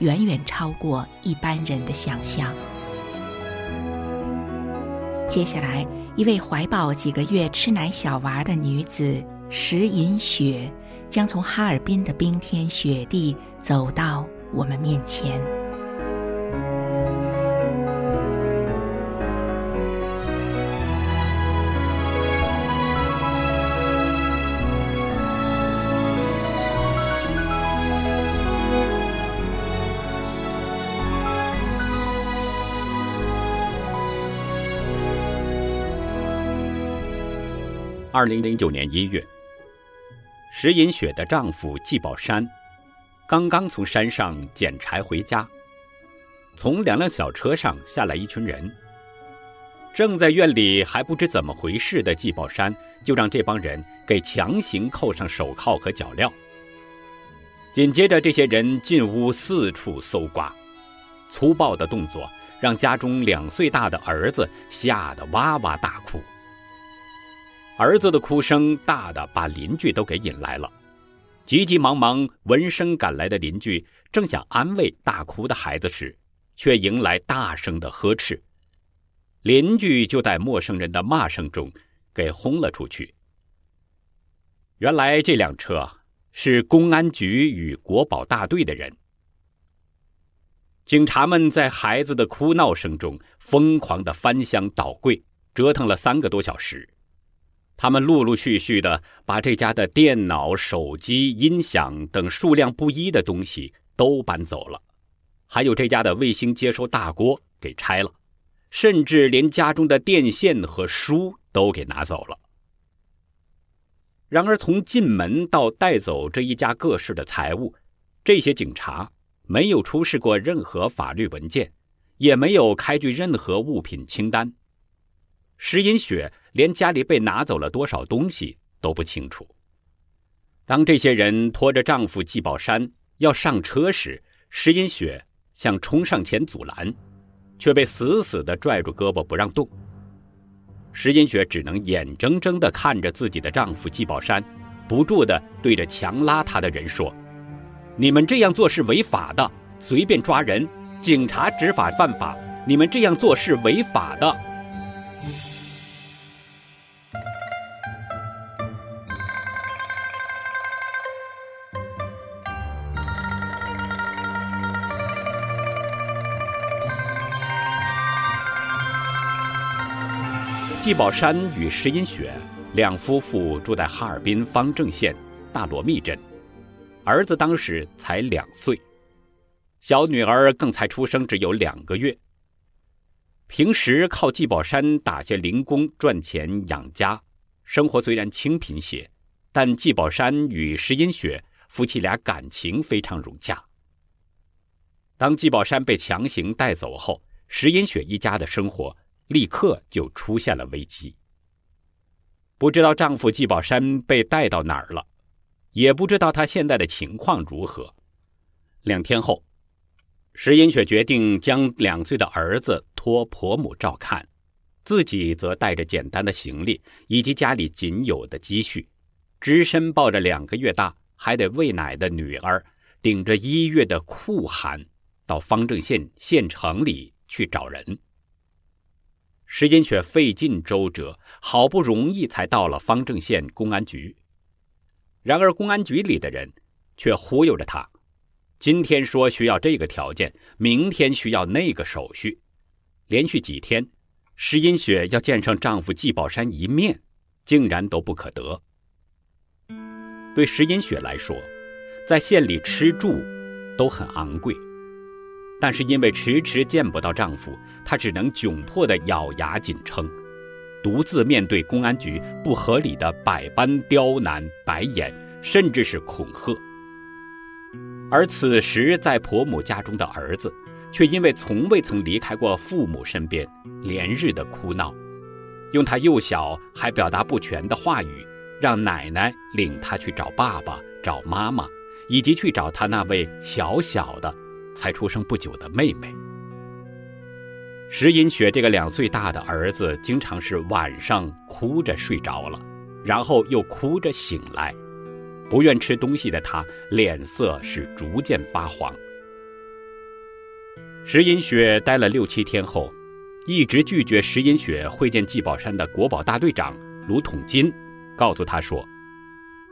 远远超过一般人的想象。接下来，一位怀抱几个月吃奶小娃的女子石银雪，将从哈尔滨的冰天雪地走到我们面前。二零零九年一月，石银雪的丈夫季宝山刚刚从山上捡柴回家，从两辆小车上下来一群人。正在院里还不知怎么回事的季宝山，就让这帮人给强行扣上手铐和脚镣。紧接着，这些人进屋四处搜刮，粗暴的动作让家中两岁大的儿子吓得哇哇大哭。儿子的哭声大的把邻居都给引来了，急急忙忙闻声赶来的邻居正想安慰大哭的孩子时，却迎来大声的呵斥，邻居就在陌生人的骂声中给轰了出去。原来这辆车是公安局与国保大队的人，警察们在孩子的哭闹声中疯狂的翻箱倒柜，折腾了三个多小时。他们陆陆续续的把这家的电脑、手机、音响等数量不一的东西都搬走了，还有这家的卫星接收大锅给拆了，甚至连家中的电线和书都给拿走了。然而，从进门到带走这一家各式的财物，这些警察没有出示过任何法律文件，也没有开具任何物品清单。石银雪连家里被拿走了多少东西都不清楚。当这些人拖着丈夫季宝山要上车时，石银雪想冲上前阻拦，却被死死地拽住胳膊不让动。石银雪只能眼睁睁地看着自己的丈夫季宝山，不住地对着强拉他的人说：“你们这样做是违法的，随便抓人，警察执法犯法，你们这样做是违法的。”季宝山与石银雪两夫妇住在哈尔滨方正县大罗密镇，儿子当时才两岁，小女儿更才出生只有两个月。平时靠季宝山打些零工赚钱养家，生活虽然清贫些，但季宝山与石银雪夫妻俩感情非常融洽。当季宝山被强行带走后，石银雪一家的生活。立刻就出现了危机。不知道丈夫季宝山被带到哪儿了，也不知道他现在的情况如何。两天后，石银雪决定将两岁的儿子托婆母照看，自己则带着简单的行李以及家里仅有的积蓄，只身抱着两个月大还得喂奶的女儿，顶着一月的酷寒，到方正县县城里去找人。石银雪费尽周折，好不容易才到了方正县公安局。然而，公安局里的人却忽悠着他：今天说需要这个条件，明天需要那个手续。连续几天，石银雪要见上丈夫季宝山一面，竟然都不可得。对石银雪来说，在县里吃住都很昂贵。但是因为迟迟见不到丈夫，她只能窘迫地咬牙紧撑，独自面对公安局不合理的百般刁难、白眼，甚至是恐吓。而此时在婆母家中的儿子，却因为从未曾离开过父母身边，连日的哭闹，用他幼小还表达不全的话语，让奶奶领他去找爸爸、找妈妈，以及去找他那位小小的、才出生不久的妹妹。石银雪这个两岁大的儿子，经常是晚上哭着睡着了，然后又哭着醒来。不愿吃东西的他，脸色是逐渐发黄。石银雪待了六七天后，一直拒绝石银雪会见祭宝山的国宝大队长卢统金，告诉他说，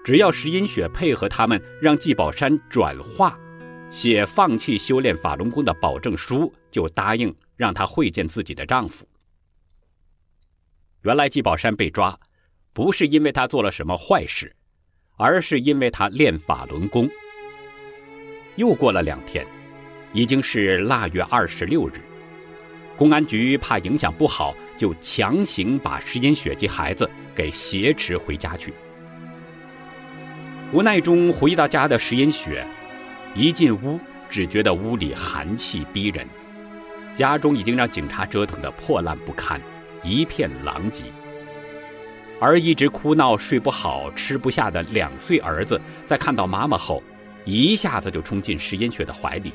只要石银雪配合他们，让祭宝山转化，写放弃修炼法轮功的保证书，就答应。让她会见自己的丈夫。原来季宝山被抓，不是因为他做了什么坏事，而是因为他练法轮功。又过了两天，已经是腊月二十六日，公安局怕影响不好，就强行把石银雪及孩子给挟持回家去。无奈中回到家的石银雪，一进屋只觉得屋里寒气逼人。家中已经让警察折腾得破烂不堪，一片狼藉。而一直哭闹、睡不好、吃不下的两岁儿子，在看到妈妈后，一下子就冲进石银雪的怀里，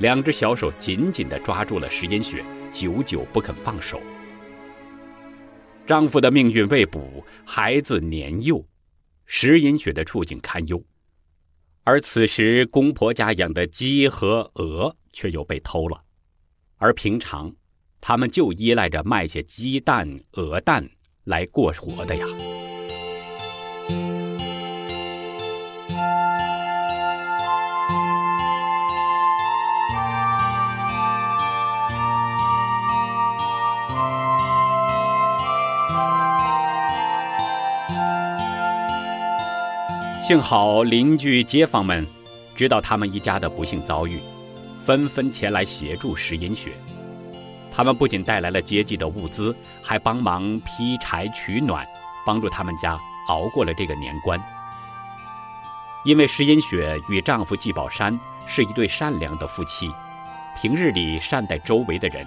两只小手紧紧地抓住了石银雪，久久不肯放手。丈夫的命运未卜，孩子年幼，石银雪的处境堪忧。而此时，公婆家养的鸡和鹅却又被偷了。而平常，他们就依赖着卖些鸡蛋、鹅蛋来过活的呀。幸好邻居、街坊们知道他们一家的不幸遭遇。纷纷前来协助石银雪，他们不仅带来了接济的物资，还帮忙劈柴取暖，帮助他们家熬过了这个年关。因为石银雪与丈夫季宝山是一对善良的夫妻，平日里善待周围的人，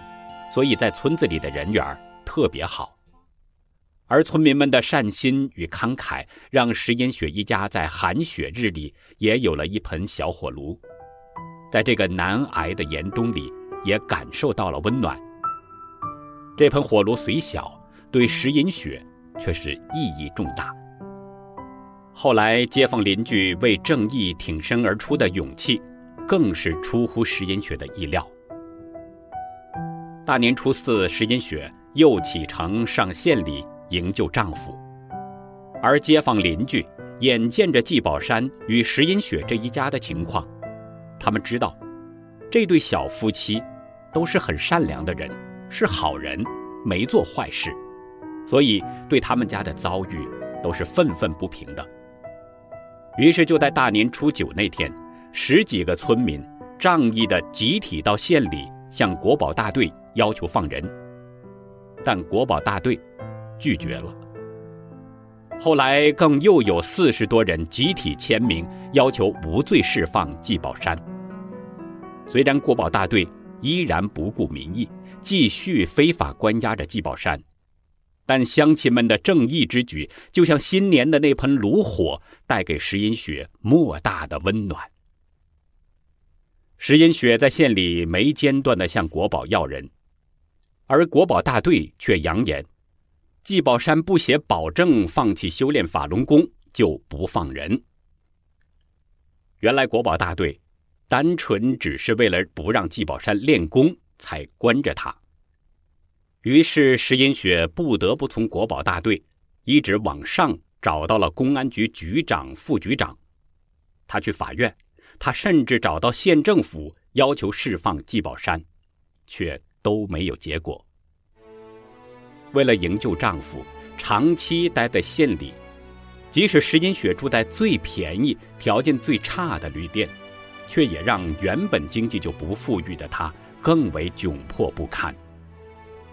所以在村子里的人缘特别好。而村民们的善心与慷慨，让石银雪一家在寒雪日里也有了一盆小火炉。在这个难挨的严冬里，也感受到了温暖。这盆火炉虽小，对石银雪却是意义重大。后来，街坊邻居为正义挺身而出的勇气，更是出乎石银雪的意料。大年初四，石银雪又启程上县里营救丈夫，而街坊邻居眼见着季宝山与石银雪这一家的情况。他们知道，这对小夫妻都是很善良的人，是好人，没做坏事，所以对他们家的遭遇都是愤愤不平的。于是就在大年初九那天，十几个村民仗义的集体到县里向国保大队要求放人，但国保大队拒绝了。后来更又有四十多人集体签名，要求无罪释放季宝山。虽然国保大队依然不顾民意，继续非法关押着季宝山，但乡亲们的正义之举，就像新年的那盆炉火，带给石银雪莫大的温暖。石银雪在县里没间断的向国保要人，而国保大队却扬言。季宝山不写保证，放弃修炼法轮功就不放人。原来国宝大队单纯只是为了不让季宝山练功才关着他。于是石银雪不得不从国宝大队一直往上找到了公安局局长、副局长。他去法院，他甚至找到县政府要求释放季宝山，却都没有结果。为了营救丈夫，长期待在县里，即使石银雪住在最便宜、条件最差的旅店，却也让原本经济就不富裕的她更为窘迫不堪。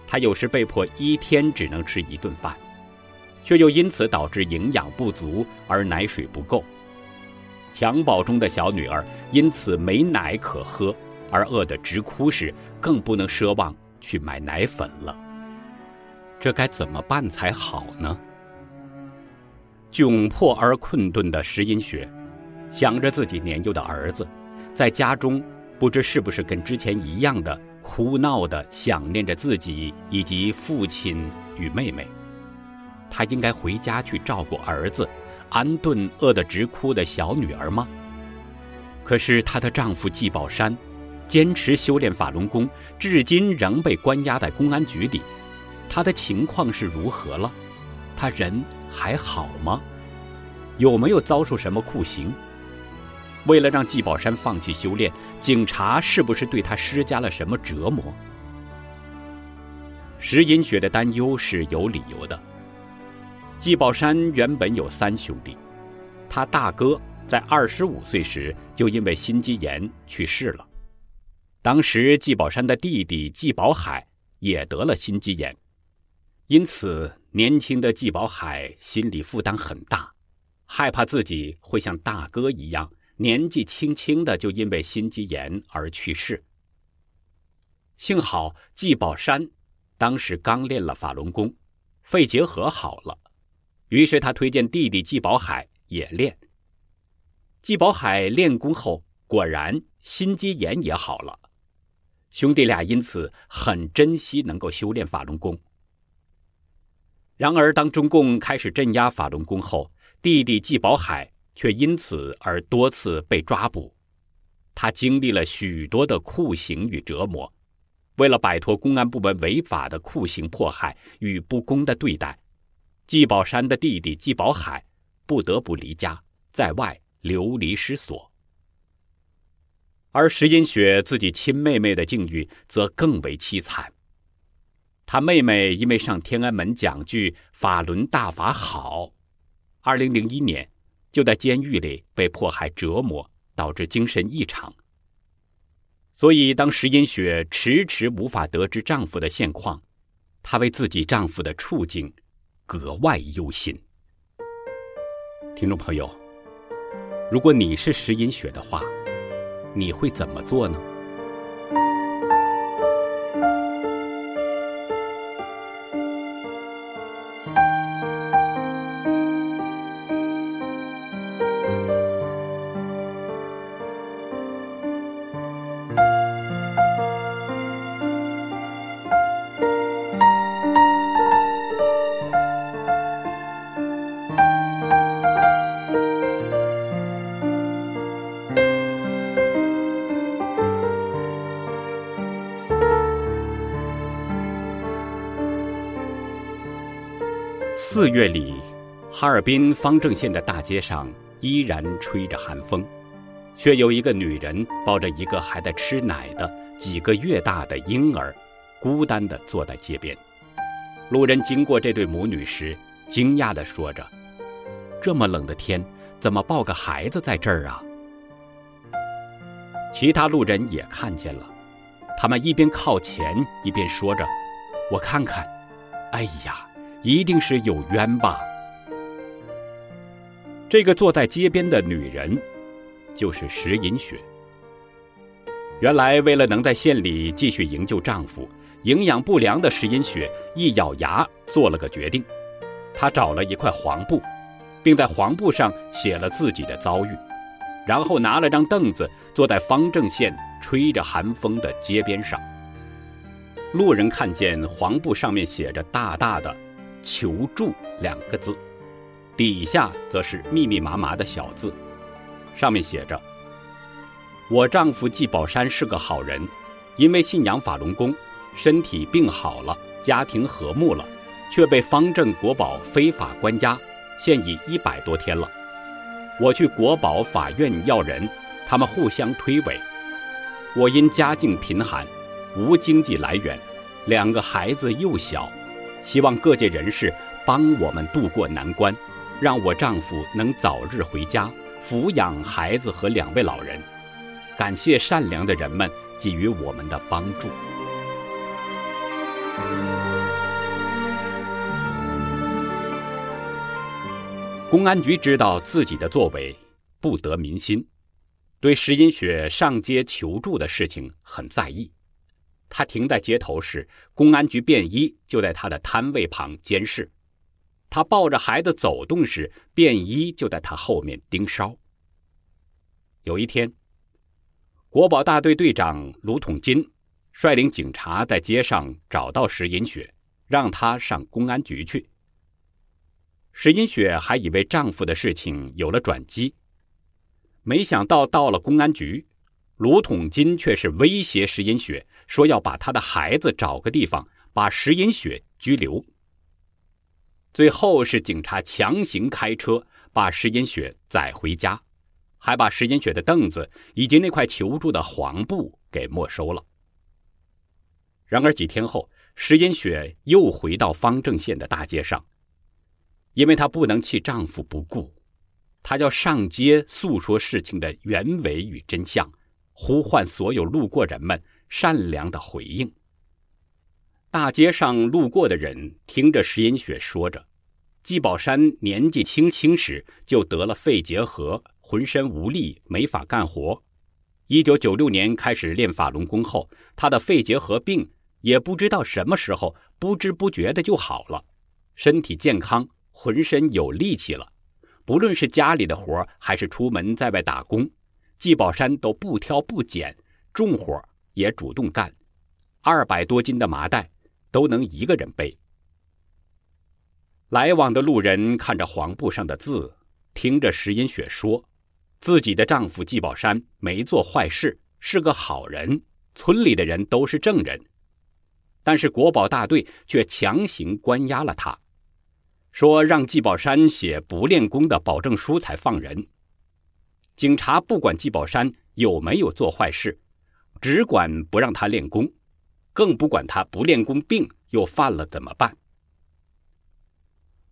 她有时被迫一天只能吃一顿饭，却又因此导致营养不足而奶水不够。襁褓中的小女儿因此没奶可喝而饿得直哭时，更不能奢望去买奶粉了。这该怎么办才好呢？窘迫而困顿的石英雪，想着自己年幼的儿子，在家中不知是不是跟之前一样的哭闹的想念着自己以及父亲与妹妹。她应该回家去照顾儿子，安顿饿得直哭的小女儿吗？可是她的丈夫季宝山，坚持修炼法轮功，至今仍被关押在公安局里。他的情况是如何了？他人还好吗？有没有遭受什么酷刑？为了让季宝山放弃修炼，警察是不是对他施加了什么折磨？石银雪的担忧是有理由的。季宝山原本有三兄弟，他大哥在二十五岁时就因为心肌炎去世了。当时季宝山的弟弟季宝海也得了心肌炎。因此，年轻的季宝海心理负担很大，害怕自己会像大哥一样，年纪轻轻的就因为心肌炎而去世。幸好季宝山当时刚练了法轮功，肺结核好了，于是他推荐弟弟季宝海也练。季宝海练功后，果然心肌炎也好了，兄弟俩因此很珍惜能够修炼法轮功。然而，当中共开始镇压法轮功后，弟弟季宝海却因此而多次被抓捕。他经历了许多的酷刑与折磨，为了摆脱公安部门违法的酷刑迫害与不公的对待，季宝山的弟弟季宝海不得不离家，在外流离失所。而石英雪自己亲妹妹的境遇则更为凄惨。他妹妹因为上天安门讲句“法轮大法好”，二零零一年就在监狱里被迫害折磨，导致精神异常。所以，当石英雪迟迟无法得知丈夫的现况，她为自己丈夫的处境格外忧心。听众朋友，如果你是石英雪的话，你会怎么做呢？四月里，哈尔滨方正县的大街上依然吹着寒风，却有一个女人抱着一个还在吃奶的几个月大的婴儿，孤单地坐在街边。路人经过这对母女时，惊讶地说着：“这么冷的天，怎么抱个孩子在这儿啊？”其他路人也看见了，他们一边靠前，一边说着：“我看看，哎呀！”一定是有冤吧？这个坐在街边的女人，就是石银雪。原来，为了能在县里继续营救丈夫，营养不良的石银雪一咬牙做了个决定，她找了一块黄布，并在黄布上写了自己的遭遇，然后拿了张凳子坐在方正县吹着寒风的街边上。路人看见黄布上面写着大大的。求助两个字，底下则是密密麻麻的小字，上面写着：“我丈夫季宝山是个好人，因为信仰法轮功，身体病好了，家庭和睦了，却被方正国宝非法关押，现已一百多天了。我去国宝法院要人，他们互相推诿。我因家境贫寒，无经济来源，两个孩子幼小。”希望各界人士帮我们渡过难关，让我丈夫能早日回家抚养孩子和两位老人。感谢善良的人们给予我们的帮助。公安局知道自己的作为，不得民心，对石英雪上街求助的事情很在意。他停在街头时，公安局便衣就在他的摊位旁监视；他抱着孩子走动时，便衣就在他后面盯梢。有一天，国保大队队长卢统金率领警察在街上找到石银雪，让她上公安局去。石银雪还以为丈夫的事情有了转机，没想到到了公安局，卢统金却是威胁石银雪，说要把他的孩子找个地方把石银雪拘留。最后是警察强行开车把石银雪载回家，还把石银雪的凳子以及那块求助的黄布给没收了。然而几天后，石银雪又回到方正县的大街上。因为她不能弃丈夫不顾，她要上街诉说事情的原委与真相，呼唤所有路过人们善良的回应。大街上路过的人听着石银雪说着，季宝山年纪轻轻时就得了肺结核，浑身无力，没法干活。一九九六年开始练法轮功后，他的肺结核病也不知道什么时候不知不觉的就好了，身体健康。浑身有力气了，不论是家里的活还是出门在外打工，季宝山都不挑不拣，重活也主动干，二百多斤的麻袋都能一个人背。来往的路人看着黄布上的字，听着石英雪说，自己的丈夫季宝山没做坏事，是个好人，村里的人都是证人，但是国保大队却强行关押了他。说让季宝山写不练功的保证书才放人。警察不管季宝山有没有做坏事，只管不让他练功，更不管他不练功病又犯了怎么办。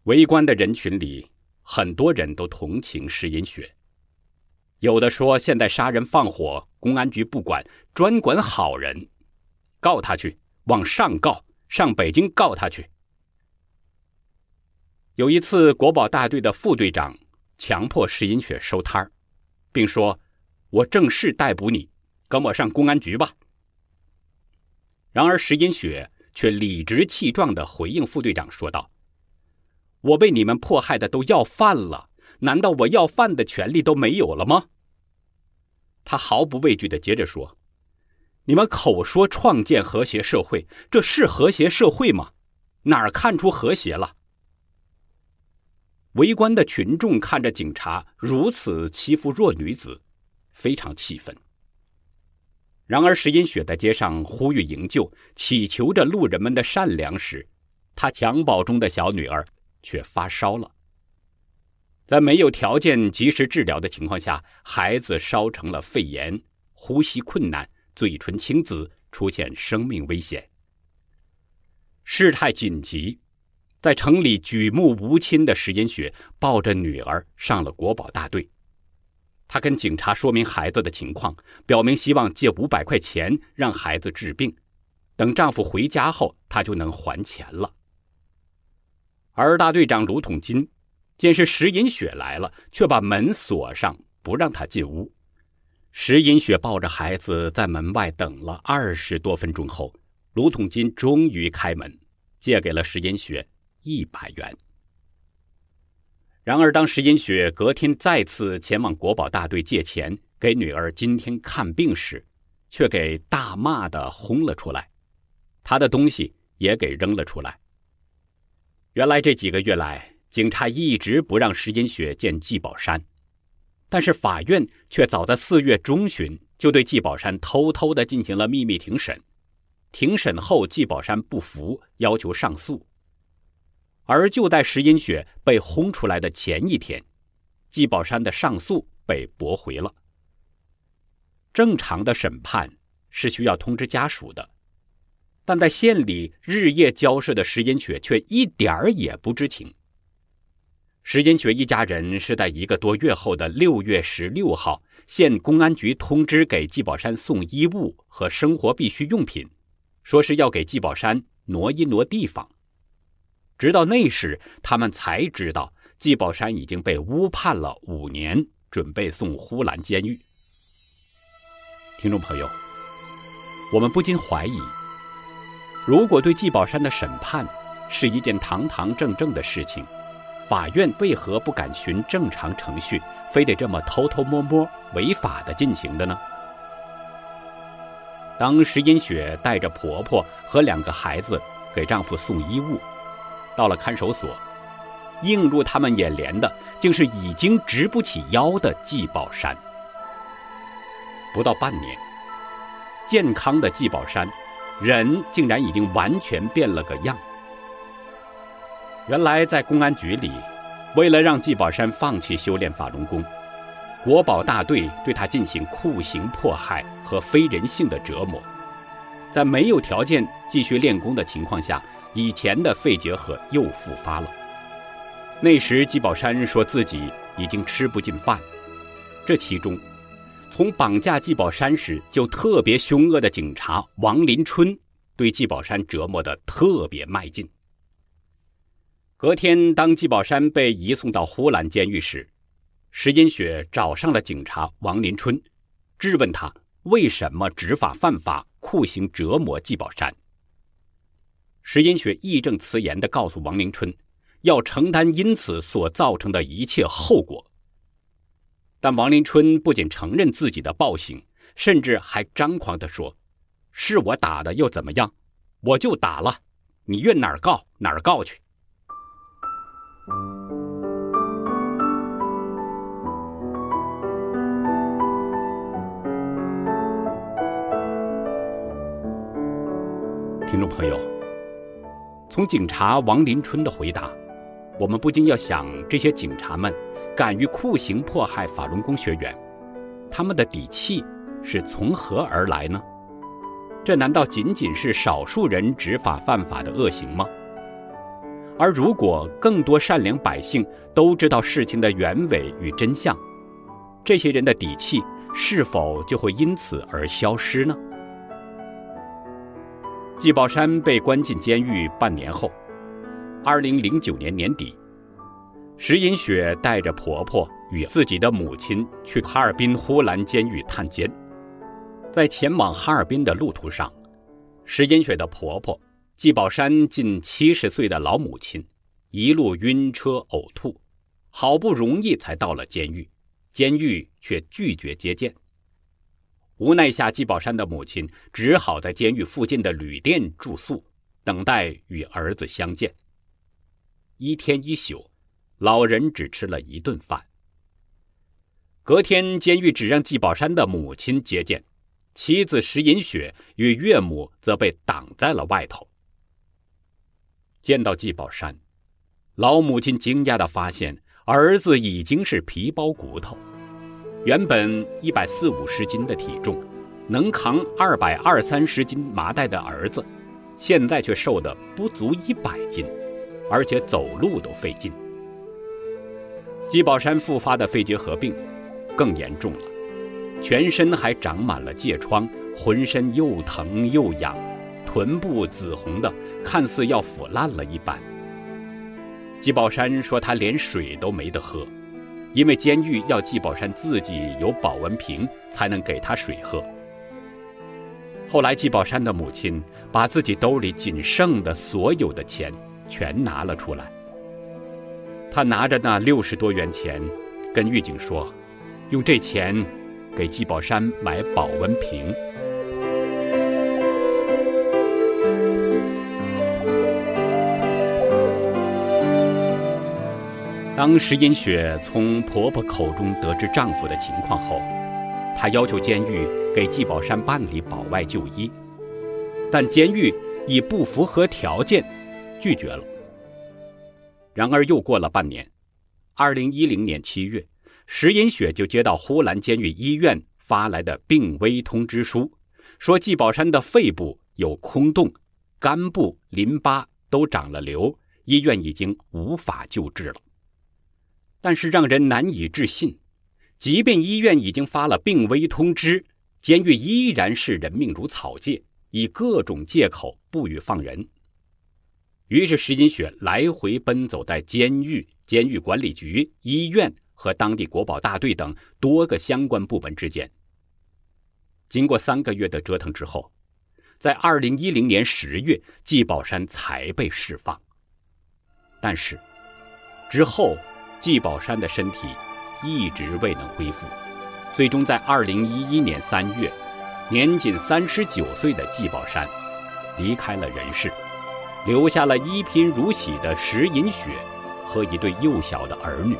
围观的人群里，很多人都同情石银雪，有的说现在杀人放火，公安局不管，专管好人，告他去，往上告，上北京告他去。有一次，国保大队的副队长强迫石银雪收摊儿，并说：“我正式逮捕你，跟我上公安局吧。”然而，石英雪却理直气壮地回应副队长说道：“我被你们迫害的都要饭了，难道我要饭的权利都没有了吗？”他毫不畏惧地接着说：“你们口说创建和谐社会，这是和谐社会吗？哪儿看出和谐了？”围观的群众看着警察如此欺负弱女子，非常气愤。然而，石英雪在街上呼吁营救，祈求着路人们的善良时，她襁褓中的小女儿却发烧了。在没有条件及时治疗的情况下，孩子烧成了肺炎，呼吸困难，嘴唇青紫，出现生命危险。事态紧急。在城里举目无亲的石银雪抱着女儿上了国保大队，她跟警察说明孩子的情况，表明希望借五百块钱让孩子治病，等丈夫回家后，她就能还钱了。而大队长卢统金见是石银雪来了，却把门锁上，不让她进屋。石银雪抱着孩子在门外等了二十多分钟后，卢统金终于开门，借给了石银雪。一百元。然而，当石银雪隔天再次前往国保大队借钱给女儿今天看病时，却给大骂的轰了出来，她的东西也给扔了出来。原来这几个月来，警察一直不让石英雪见季宝山，但是法院却早在四月中旬就对季宝山偷偷的进行了秘密庭审。庭审后，季宝山不服，要求上诉。而就在石英雪被轰出来的前一天，季宝山的上诉被驳回了。正常的审判是需要通知家属的，但在县里日夜交涉的石英雪却一点儿也不知情。石英雪一家人是在一个多月后的六月十六号，县公安局通知给季宝山送衣物和生活必需用品，说是要给季宝山挪一挪地方。直到那时，他们才知道季宝山已经被误判了五年，准备送呼兰监狱。听众朋友，我们不禁怀疑：如果对季宝山的审判是一件堂堂正正的事情，法院为何不敢循正常程序，非得这么偷偷摸摸、违法的进行的呢？当石英雪带着婆婆和两个孩子给丈夫送衣物，到了看守所，映入他们眼帘的，竟是已经直不起腰的季宝山。不到半年，健康的季宝山，人竟然已经完全变了个样。原来在公安局里，为了让季宝山放弃修炼法轮功，国保大队对他进行酷刑迫害和非人性的折磨。在没有条件继续练功的情况下，以前的肺结核又复发了。那时季宝山说自己已经吃不进饭。这其中，从绑架季宝山时就特别凶恶的警察王林春，对季宝山折磨得特别卖劲。隔天，当季宝山被移送到呼兰监狱时，石英雪找上了警察王林春，质问他为什么执法犯法、酷刑折磨季宝山。石英雪义正辞严地告诉王林春，要承担因此所造成的一切后果。但王林春不仅承认自己的暴行，甚至还张狂地说：“是我打的又怎么样？我就打了，你愿哪儿告哪儿告去。”听众朋友，从警察王林春的回答，我们不禁要想：这些警察们敢于酷刑迫害法轮功学员，他们的底气是从何而来呢？这难道仅仅是少数人执法犯法的恶行吗？而如果更多善良百姓都知道事情的原委与真相，这些人的底气是否就会因此而消失呢？季宝山被关进监狱半年后，二零零九年年底，石银雪带着婆婆与自己的母亲去哈尔滨呼兰监狱探监，在前往哈尔滨的路途上，石银雪的婆婆。季宝山近七十岁的老母亲，一路晕车呕吐，好不容易才到了监狱，监狱却拒绝接见。无奈下，季宝山的母亲只好在监狱附近的旅店住宿，等待与儿子相见。一天一宿，老人只吃了一顿饭。隔天，监狱只让季宝山的母亲接见，妻子石银雪与岳母则被挡在了外头。见到季宝山，老母亲惊讶地发现，儿子已经是皮包骨头。原本一百四五十斤的体重，能扛二百二三十斤麻袋的儿子，现在却瘦得不足一百斤，而且走路都费劲。季宝山复发的肺结核病更严重了，全身还长满了疥疮，浑身又疼又痒。臀部紫红的，看似要腐烂了一般。季宝山说他连水都没得喝，因为监狱要季宝山自己有保温瓶才能给他水喝。后来季宝山的母亲把自己兜里仅剩的所有的钱全拿了出来，他拿着那六十多元钱，跟狱警说，用这钱给季宝山买保温瓶。当石英雪从婆婆口中得知丈夫的情况后，她要求监狱给季宝山办理保外就医，但监狱以不符合条件拒绝了。然而又过了半年，二零一零年七月，石英雪就接到呼兰监狱医院发来的病危通知书，说季宝山的肺部有空洞，肝部、淋巴都长了瘤，医院已经无法救治了。但是让人难以置信，即便医院已经发了病危通知，监狱依然是人命如草芥，以各种借口不予放人。于是石金雪来回奔走在监狱、监狱管理局、医院和当地国保大队等多个相关部门之间。经过三个月的折腾之后，在二零一零年十月，季宝山才被释放。但是，之后季宝山的身体一直未能恢复，最终在二零一一年三月，年仅三十九岁的季宝山离开了人世，留下了一贫如洗的石银雪和一对幼小的儿女。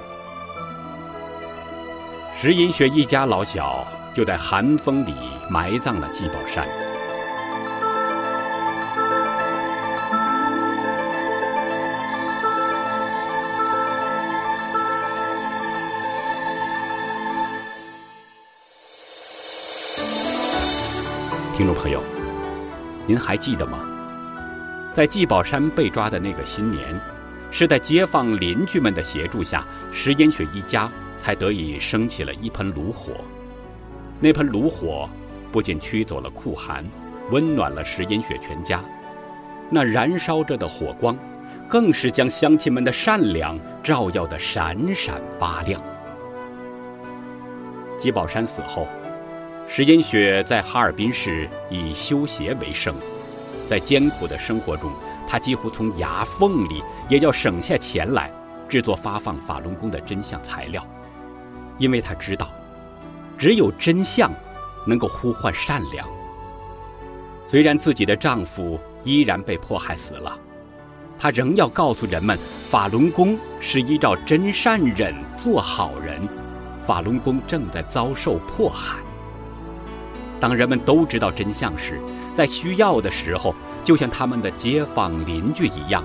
石银雪一家老小就在寒风里埋葬了季宝山。听众朋友，您还记得吗？在季宝山被抓的那个新年，是在街坊邻居们的协助下，石银雪一家才得以升起了一盆炉火。那盆炉火不仅驱走了酷寒，温暖了石银雪全家，那燃烧着的火光，更是将乡亲们的善良照耀得闪闪发亮。季宝山死后。石银雪在哈尔滨市以修鞋为生，在艰苦的生活中，她几乎从牙缝里也要省下钱来制作发放法轮功的真相材料，因为她知道，只有真相能够呼唤善良。虽然自己的丈夫依然被迫害死了，她仍要告诉人们，法轮功是依照真善忍做好人，法轮功正在遭受迫害。当人们都知道真相时，在需要的时候，就像他们的街坊邻居一样，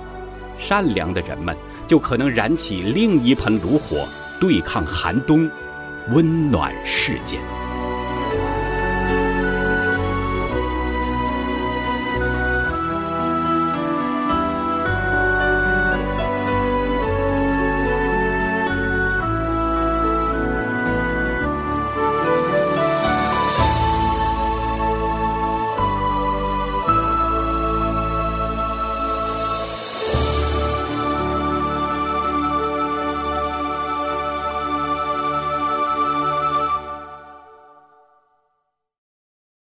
善良的人们就可能燃起另一盆炉火，对抗寒冬，温暖世间。